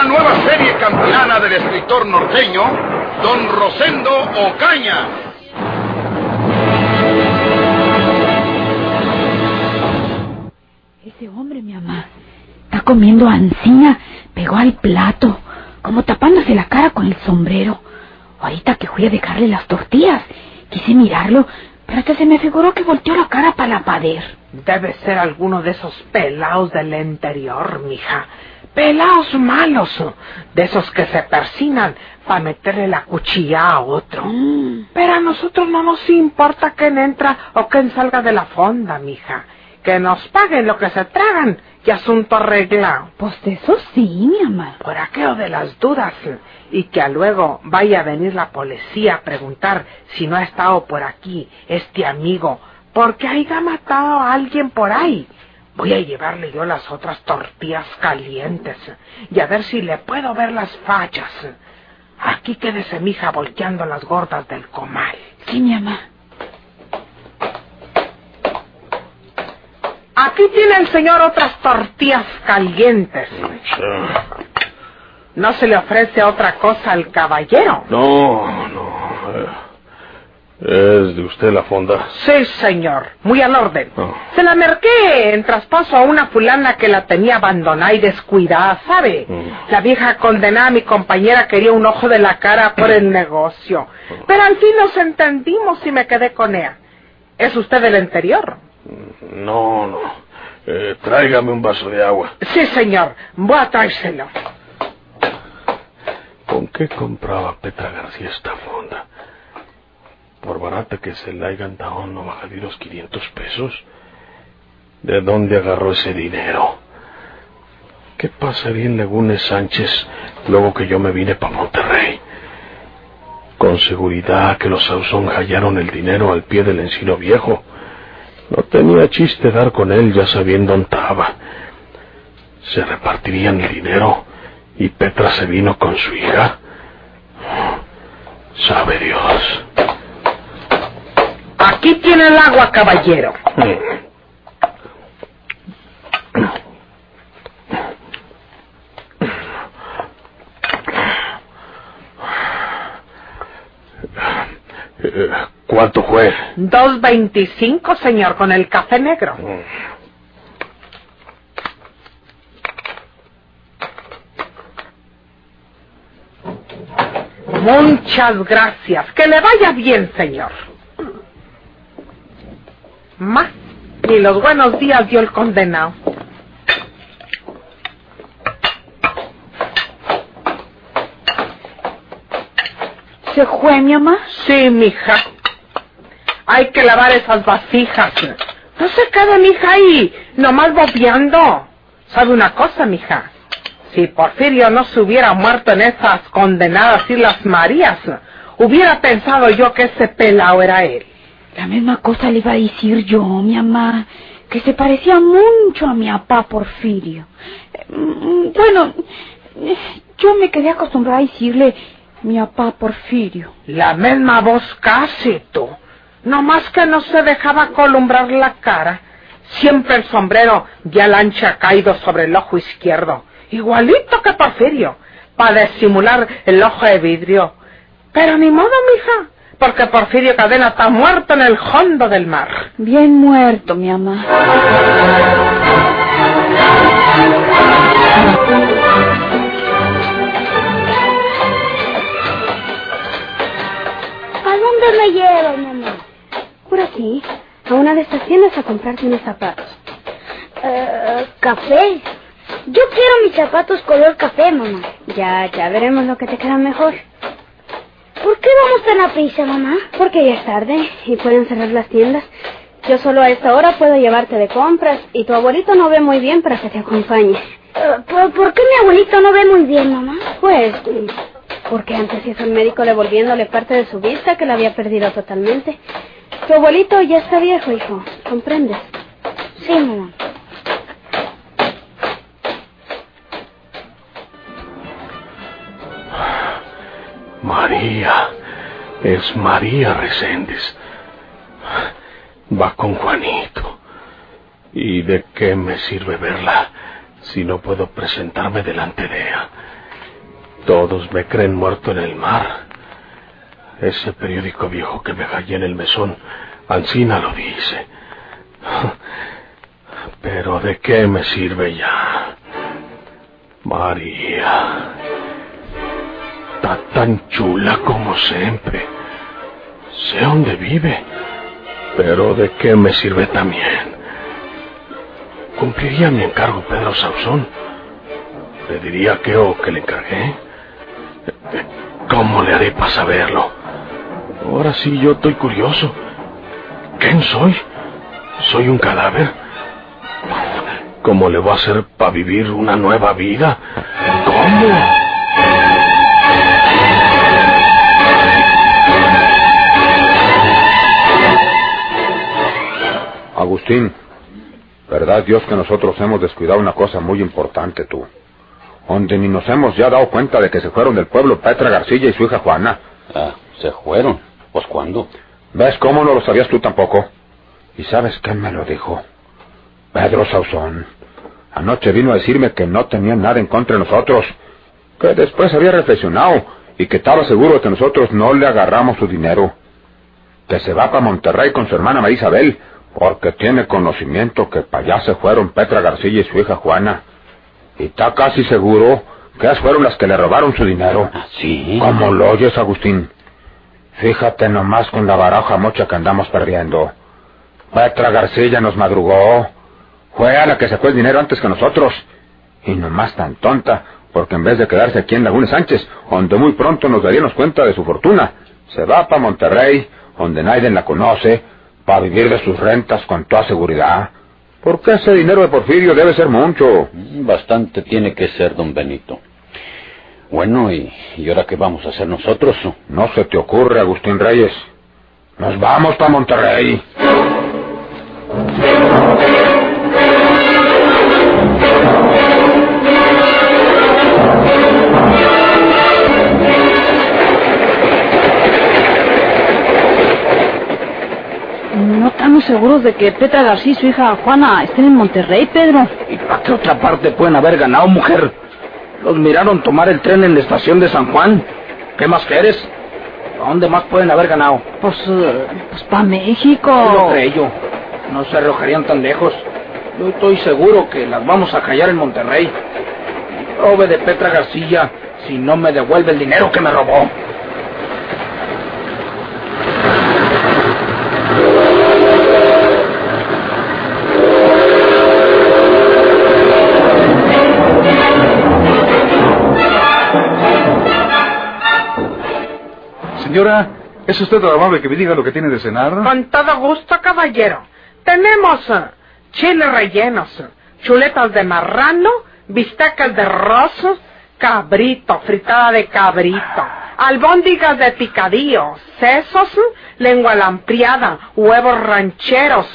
Una nueva serie campeana del escritor norteño, Don Rosendo Ocaña. Ese hombre, mi mamá, está comiendo ancina, pegó al plato, como tapándose la cara con el sombrero. Ahorita que fui a dejarle las tortillas, quise mirarlo, pero hasta se me figuró que volteó la cara para la pader. Debe ser alguno de esos pelados del interior, mija. Pelados malos, de esos que se persinan para meterle la cuchilla a otro. Pero a nosotros no nos importa quién entra o quién salga de la fonda, mija. Que nos paguen lo que se tragan y asunto arreglado. Pues eso sí, mi mamá. Por aquello de las dudas y que a luego vaya a venir la policía a preguntar si no ha estado por aquí este amigo porque haya matado a alguien por ahí. Voy a llevarle yo las otras tortillas calientes y a ver si le puedo ver las fachas. Aquí quédese mi hija volteando las gordas del comal. Sí, mi mamá. Aquí tiene el señor otras tortillas calientes. ¿No se le ofrece otra cosa al caballero? No, no. ¿Es de usted la fonda? Sí, señor. Muy al orden. Oh. Se la merqué en traspaso a una fulana que la tenía abandonada y descuidada, ¿sabe? Mm. La vieja condenada a mi compañera quería un ojo de la cara por el negocio. Pero al fin nos entendimos y me quedé con ella. ¿Es usted del interior? No, no. Eh, tráigame un vaso de agua. Sí, señor. Voy a traérselo. ¿Con qué compraba Petra García esta fonda? Por barata que se la hayan dado, no baja de los 500 pesos. ¿De dónde agarró ese dinero? ¿Qué pasaría en Lagunes Sánchez luego que yo me vine para Monterrey? Con seguridad que los Ausón hallaron el dinero al pie del encino viejo. No tenía chiste dar con él ya sabiendo dónde estaba. Se repartirían el dinero y Petra se vino con su hija. Sabe Dios. Aquí tiene el agua, caballero. ¿Cuánto fue? Dos veinticinco, señor, con el café negro. Muchas gracias. Que le vaya bien, señor. Más. Ni los buenos días dio el condenado. ¿Se fue, mi mamá? Sí, mija. Hay que lavar esas vasijas. No se quede, mija, ahí, nomás bobeando. ¿Sabe una cosa, mija? Si Porfirio no se hubiera muerto en esas condenadas Islas Marías, hubiera pensado yo que ese pelao era él. La misma cosa le iba a decir yo, mi mamá, que se parecía mucho a mi papá Porfirio. Mm, Bueno, yo me quedé acostumbrada a decirle mi papá Porfirio. La misma voz casi, tú. Nomás que no se dejaba columbrar la cara. Siempre el sombrero ya la ancha caído sobre el ojo izquierdo. Igualito que Porfirio, para disimular el ojo de vidrio. Pero ni modo, mija, porque Porfirio Cadena está muerto en el fondo del mar. Bien muerto, mi mamá. ¿A dónde me llevas, mamá? Por aquí, a una de estas tiendas a comprarte unos zapatos. Eh, ¿Café? Yo quiero mis zapatos color café, mamá. Ya, ya veremos lo que te queda mejor. ¿Por qué vamos tan a prisa, mamá? Porque ya es tarde y pueden cerrar las tiendas. Yo solo a esta hora puedo llevarte de compras y tu abuelito no ve muy bien para que te acompañe. Eh, ¿por, por qué mi abuelito no ve muy bien, mamá? Pues, Porque antes hizo el médico devolviéndole parte de su vista que la había perdido totalmente. Tu abuelito ya está viejo, hijo. ¿Comprendes? Sí, mamá. María. Es María Reséndez. Va con Juanito. ¿Y de qué me sirve verla si no puedo presentarme delante de ella? Todos me creen muerto en el mar. Ese periódico viejo que me hallé en el mesón, Ancina lo dice. Pero ¿de qué me sirve ya? María. Tan chula como siempre. Sé dónde vive. Pero ¿de qué me sirve también? Cumpliría mi encargo Pedro Sauzón. Le diría que o que le encargué. ¿Cómo le haré para saberlo? Ahora sí yo estoy curioso. ¿Quién soy? ¿Soy un cadáver? ¿Cómo le voy a hacer para vivir una nueva vida? ¿Cómo? Agustín, verdad Dios que nosotros hemos descuidado una cosa muy importante tú. Donde ni nos hemos ya dado cuenta de que se fueron del pueblo Petra García y su hija Juana. Ah, ¿se fueron? ¿Pues cuándo? ¿Ves cómo no lo sabías tú tampoco? ¿Y sabes quién me lo dijo? Pedro Sauzón. Anoche vino a decirme que no tenía nada en contra de nosotros, que después había reflexionado y que estaba seguro de que nosotros no le agarramos su dinero. Que se va para Monterrey con su hermana María Isabel, porque tiene conocimiento que para allá se fueron Petra García y su hija Juana. Y está casi seguro que esas fueron las que le robaron su dinero. ¿Ah, sí? ¿Cómo lo oyes, Agustín? Fíjate nomás con la baraja mocha que andamos perdiendo. Petra García nos madrugó. Fue a la que sacó el dinero antes que nosotros. Y nomás tan tonta, porque en vez de quedarse aquí en Laguna Sánchez, donde muy pronto nos daríamos cuenta de su fortuna, se va para Monterrey, donde nadie la conoce, para vivir de sus rentas con toda seguridad. Porque ese dinero de Porfirio debe ser mucho. Bastante tiene que ser, don Benito. Bueno, ¿y, y ahora qué vamos a hacer nosotros? No se te ocurre, Agustín Reyes. Nos vamos para Monterrey. No estamos seguros de que Petra García y su hija Juana estén en Monterrey, Pedro. ¿Y para qué otra parte pueden haber ganado, mujer? Los miraron tomar el tren en la estación de San Juan. ¿Qué más quieres? ¿A dónde más pueden haber ganado? Pues, eh, pues para México. No creo. No se arrojarían tan lejos. Yo estoy seguro que las vamos a callar en Monterrey. Robe de Petra García si no me devuelve el dinero que me robó. Señora, ¿es usted tan amable que me diga lo que tiene de cenar? Con todo gusto, caballero. Tenemos eh, chiles rellenos, eh, chuletas de marrano, bistecas de rosso, cabrito, fritada de cabrito, albóndigas de picadillo, sesos, lengua lampriada, huevos rancheros,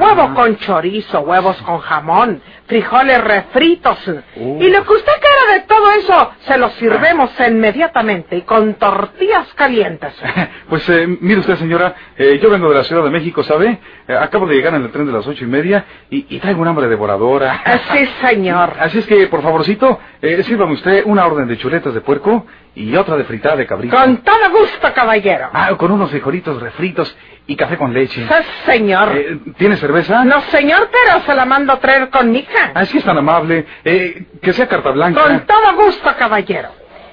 huevo con chorizo, huevos con jamón, frijoles refritos. Y lo que usted quiera de todo eso, se lo sirvemos inmediatamente y con tortillas calientes. Pues eh, mire usted, señora, eh, yo vengo de la Ciudad de México, ¿sabe? Eh, acabo de llegar en el tren de las ocho y media y, y traigo un hambre devoradora. Sí, señor. Así es que, por favorcito, sírvame usted una orden de chuletas de puerco y otra de fritada de cabrito. Con todo gusto, caballero. Ah, con unos frijolitos refritos y café con leche. Sí, señor. Eh, ¿Tiene cerveza? No, señor, pero se la mando a traer con mica. Así es tan amable. Eh, que sea carta blanca. Con todo gusto, caballero.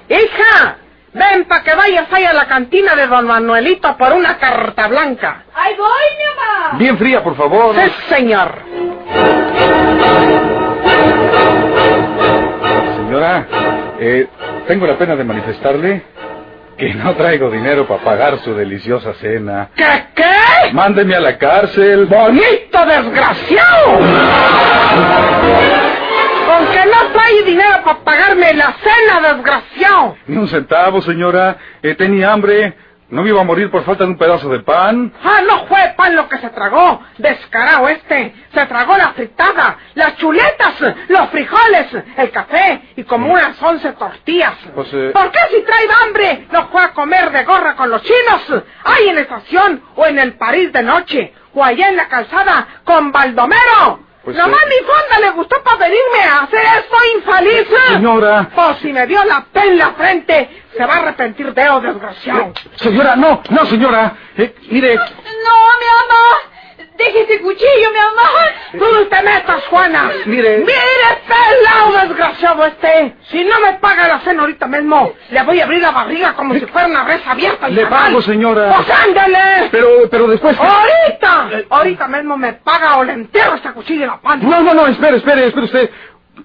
Hija, ven para que vayas ahí a la cantina de don Manuelito por una carta blanca. ¡Ahí voy, mi mamá! Bien fría, por favor. Sí, señor. Señora, eh, tengo la pena de manifestarle que no traigo dinero para pagar su deliciosa cena. ¿Qué, qué? Mándeme a la cárcel. ¡Bonito desgraciado! Con que no trae dinero para pagarme la cena, desgraciado. Ni un centavo, señora. Eh, tenía hambre. ¿No me iba a morir por falta de un pedazo de pan? Ah, no fue pan lo que se tragó. Descarado este. Se tragó la fritada, las chuletas, los frijoles, el café y como unas once tortillas. Pues, eh, ¿Por qué si trae hambre no fue a comer de gorra con los chinos? Ahí en la estación o en el París de noche o allá en la calzada con Baldomero. Pues, Nomás eh, mi fonda le gustó para venirme a hacer esto infeliz. Señora. Pues si me dio la P en la frente, se va a arrepentir de oh, desgraciado. Señora, no, no, señora. Eh, mire, No, mi mamá. Deje ese cuchillo, mi mamá. Tú no te metas, Juana. Mire. Mire, pelado desgraciado este. Si no me paga la cena ahorita mismo, le voy a abrir la barriga como si fuera una res abierta. Le pago, señora. Pues ándale. pero, pero después... Ahorita. Ahorita mismo me paga o le entierro este cuchillo en la panza. No, no, no, espere, espere, espere usted.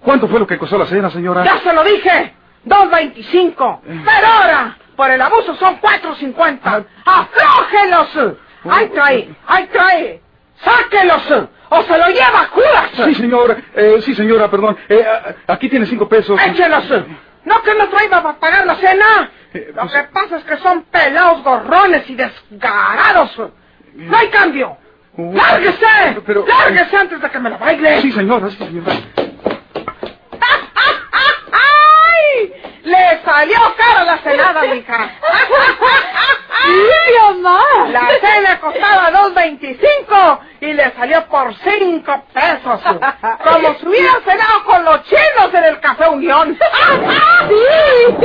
¿Cuánto fue lo que costó la cena, señora? Ya se lo dije. 2.25. Pero ahora, por el abuso son 4.50. ¡Aflójelos! ¡Ahí trae! ¡Ahí trae! ¡Sáquelos! ¡O se lo lleva Judas! Sí, señora. Eh, sí, señora, perdón. Eh, aquí tiene cinco pesos. ¡Échelos! ¿No que no traiga para pagar la cena? Eh, Lo pues- que pasa es que son pelados gorrones y desgarados. ¡No hay cambio! Uh, ¡Lárguese! pero- ¡Lárguese antes de que me la baile! Sí, señora, sí, señora. ¡Ay! ¡Le salió cara la cenada, mija! mi mamá. La cena costaba 2.25 y le salió por 5 pesos. Como si hubiera cenado con los chinos en el Café Unión.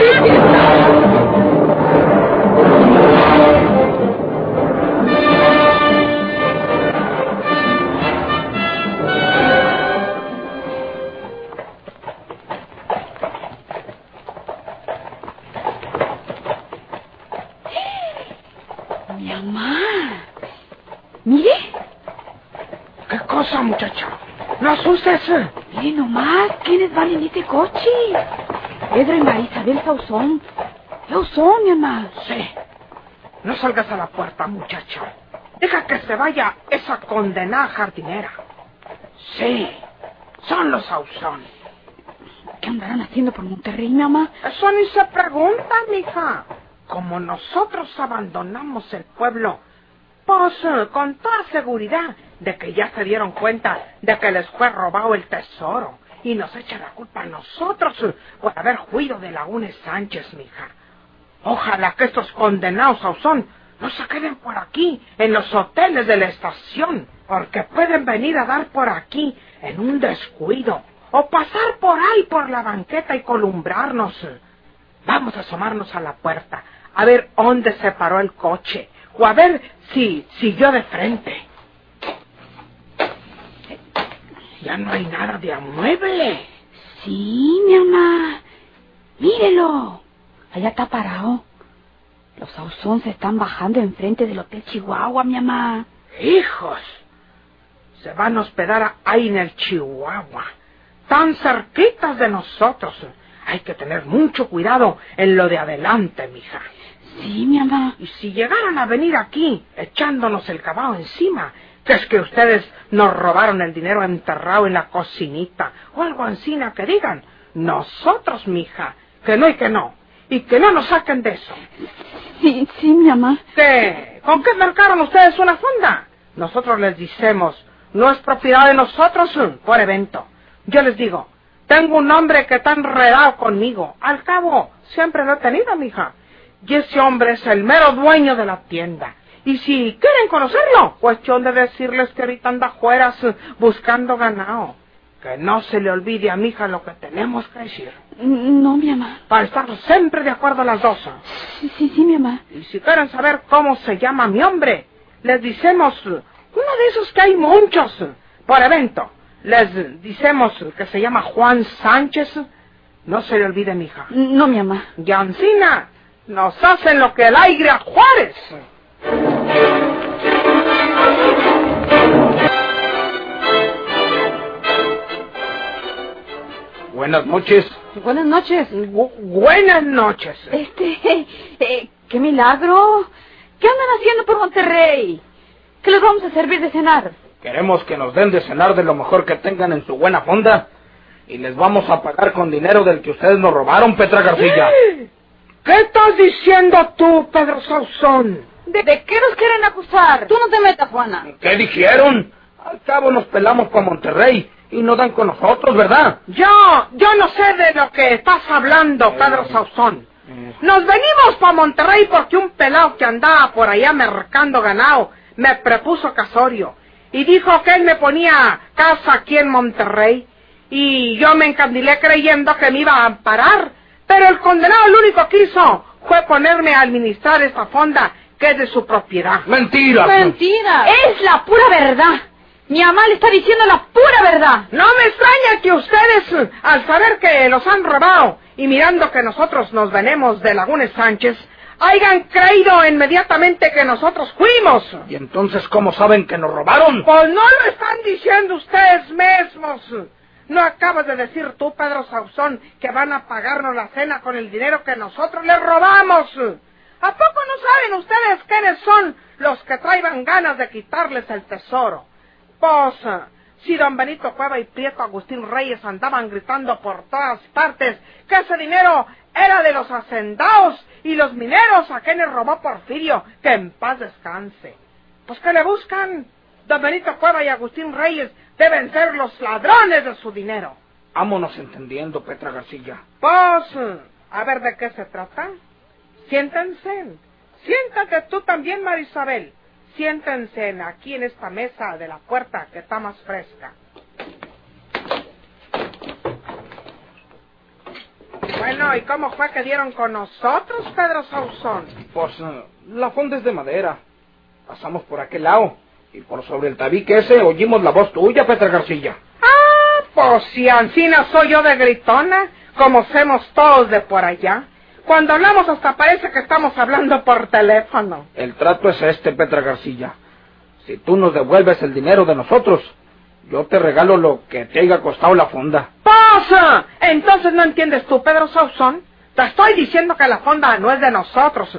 Mi mamá. Mire, ¿Qué cosa, muchacho? No asustes. mire nomás, ¿quiénes van en este coche? Pedro y María Isabel Sauzón. Sauzón, mi mamá. Sí. No salgas a la puerta, muchacho. Deja que se vaya esa condenada jardinera. Sí. Son los Ausón. ¿Qué andarán haciendo por Monterrey, mamá? Eso ni se pregunta, mija. Como nosotros abandonamos el pueblo, pues eh, con toda seguridad de que ya se dieron cuenta de que les fue robado el tesoro y nos echan la culpa a nosotros por haber huido de Laguna Sánchez, mija. Ojalá que estos condenados Ausón no se queden por aquí, en los hoteles de la estación, porque pueden venir a dar por aquí en un descuido, o pasar por ahí por la banqueta y columbrarnos. Vamos a asomarnos a la puerta, a ver dónde se paró el coche, o a ver si siguió de frente. Ya no hay nada de amueble. Sí, mi mamá. Mírelo. Allá está parado. Los Sauzón se están bajando enfrente del Hotel Chihuahua, mi mamá. Hijos, se van a hospedar ahí en el Chihuahua, tan cerquitas de nosotros. Hay que tener mucho cuidado en lo de adelante, mija. Sí, mi mamá. Y si llegaran a venir aquí echándonos el caballo encima, que es que ustedes nos robaron el dinero enterrado en la cocinita o algo encima que digan, nosotros, mija, que no y que no, y que no nos saquen de eso. Sí, sí, mi mamá. ¿Qué? ¿Con qué marcaron ustedes una fonda? Nosotros les decimos, no es propiedad de nosotros mm, por evento. Yo les digo, tengo un hombre que está enredado conmigo. Al cabo, siempre lo he tenido, mija. Y ese hombre es el mero dueño de la tienda. Y si quieren conocerlo, cuestión de decirles que ahorita anda afuera buscando ganado. Que no se le olvide a mi hija lo que tenemos que decir. No, mi mamá. Para estar siempre de acuerdo las dos. Sí, sí, sí, mi mamá. Y si quieren saber cómo se llama mi hombre, les decimos uno de esos que hay muchos por evento. Les decimos que se llama Juan Sánchez. No se le olvide, mija. No, mi mamá. Y Ancina nos hacen lo que el aire a Juárez. Buenas noches. Buenas noches. Bu- buenas noches. Este, eh, qué milagro. ¿Qué andan haciendo por Monterrey? ¿Qué les vamos a servir de cenar? Queremos que nos den de cenar de lo mejor que tengan en su buena fonda. Y les vamos a pagar con dinero del que ustedes nos robaron, Petra García. ¿Qué estás diciendo tú, Pedro Sauzón? ¿De, de qué nos quieren acusar? Tú no te metas, Juana. ¿Qué dijeron? Al cabo nos pelamos para Monterrey y no dan con nosotros, ¿verdad? Yo, yo no sé de lo que estás hablando, Pedro Sauzón. Nos venimos para Monterrey porque un pelado que andaba por allá mercando ganado me prepuso casorio y dijo que él me ponía casa aquí en Monterrey y yo me encandilé creyendo que me iba a amparar, pero el condenado lo único que hizo fue ponerme a administrar esta fonda que es de su propiedad. Mentira. Mentira. Es la pura verdad. Mi mamá le está diciendo la pura verdad. No me extraña que ustedes, al saber que los han robado y mirando que nosotros nos venemos de Lagunes Sánchez, hayan creído inmediatamente que nosotros fuimos. ¿Y entonces cómo saben que nos robaron? Pues no lo están diciendo ustedes mismos. ¿No acabas de decir tú, Pedro Sauzón, que van a pagarnos la cena con el dinero que nosotros les robamos? ¿A poco no saben ustedes quiénes son los que traigan ganas de quitarles el tesoro? Pues, si don Benito Cueva y Prieto Agustín Reyes andaban gritando por todas partes que ese dinero era de los hacendados y los mineros a quienes robó Porfirio, que en paz descanse. Pues que le buscan. Don Benito Cueva y Agustín Reyes deben ser los ladrones de su dinero. Vámonos entendiendo, Petra García. Pues, a ver de qué se trata. Siéntense. Siéntate tú también, Marisabel. Siéntense aquí en esta mesa de la puerta que está más fresca. Bueno, ¿y cómo fue que dieron con nosotros, Pedro Sauzón? Pues eh, la fonda es de madera. Pasamos por aquel lado. Y por sobre el tabique ese oímos la voz tuya, Petra García. Ah, pues si Ancina soy yo de gritona, como somos todos de por allá. Cuando hablamos hasta parece que estamos hablando por teléfono. El trato es este, Petra García. Si tú nos devuelves el dinero de nosotros, yo te regalo lo que te haya costado la fonda. ¡Pasa! Entonces no entiendes tú, Pedro Sauzón. Te estoy diciendo que la fonda no es de nosotros.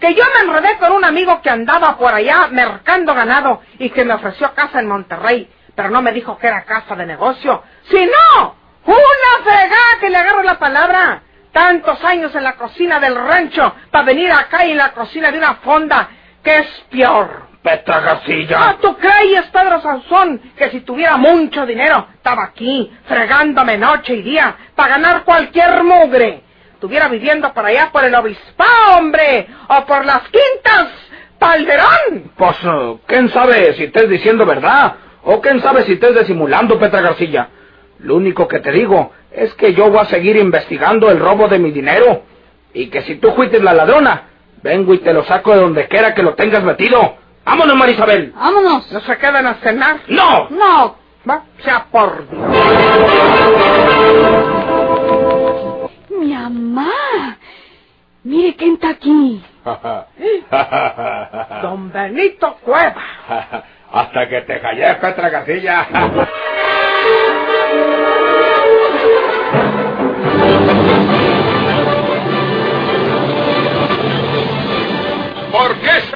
Que yo me enredé con un amigo que andaba por allá mercando ganado y que me ofreció casa en Monterrey, pero no me dijo que era casa de negocio. ¡Si no! ¡Una fregada que le agarro la palabra! Tantos años en la cocina del rancho para venir acá y en la cocina de una fonda, que es peor. Petra García. Ah, ¿tú crees, Pedro Sansón, que si tuviera mucho dinero, estaba aquí, fregándome noche y día, para ganar cualquier mugre? Estuviera viviendo por allá por el obispado, hombre, o por las quintas, Palderón. Pues, uh, ¿quién sabe si estés diciendo verdad? ¿O quién sabe si estés disimulando, Petra García? Lo único que te digo es que yo voy a seguir investigando el robo de mi dinero. Y que si tú fuiste la ladrona, vengo y te lo saco de donde quiera que lo tengas metido. ¡Vámonos, Marisabel! Vámonos. ¿No se quedan a cenar? ¡No! No. Va, sea por Dios. Mi mamá. Mire quién está aquí. Don Benito Cueva. Hasta que te callé, Petra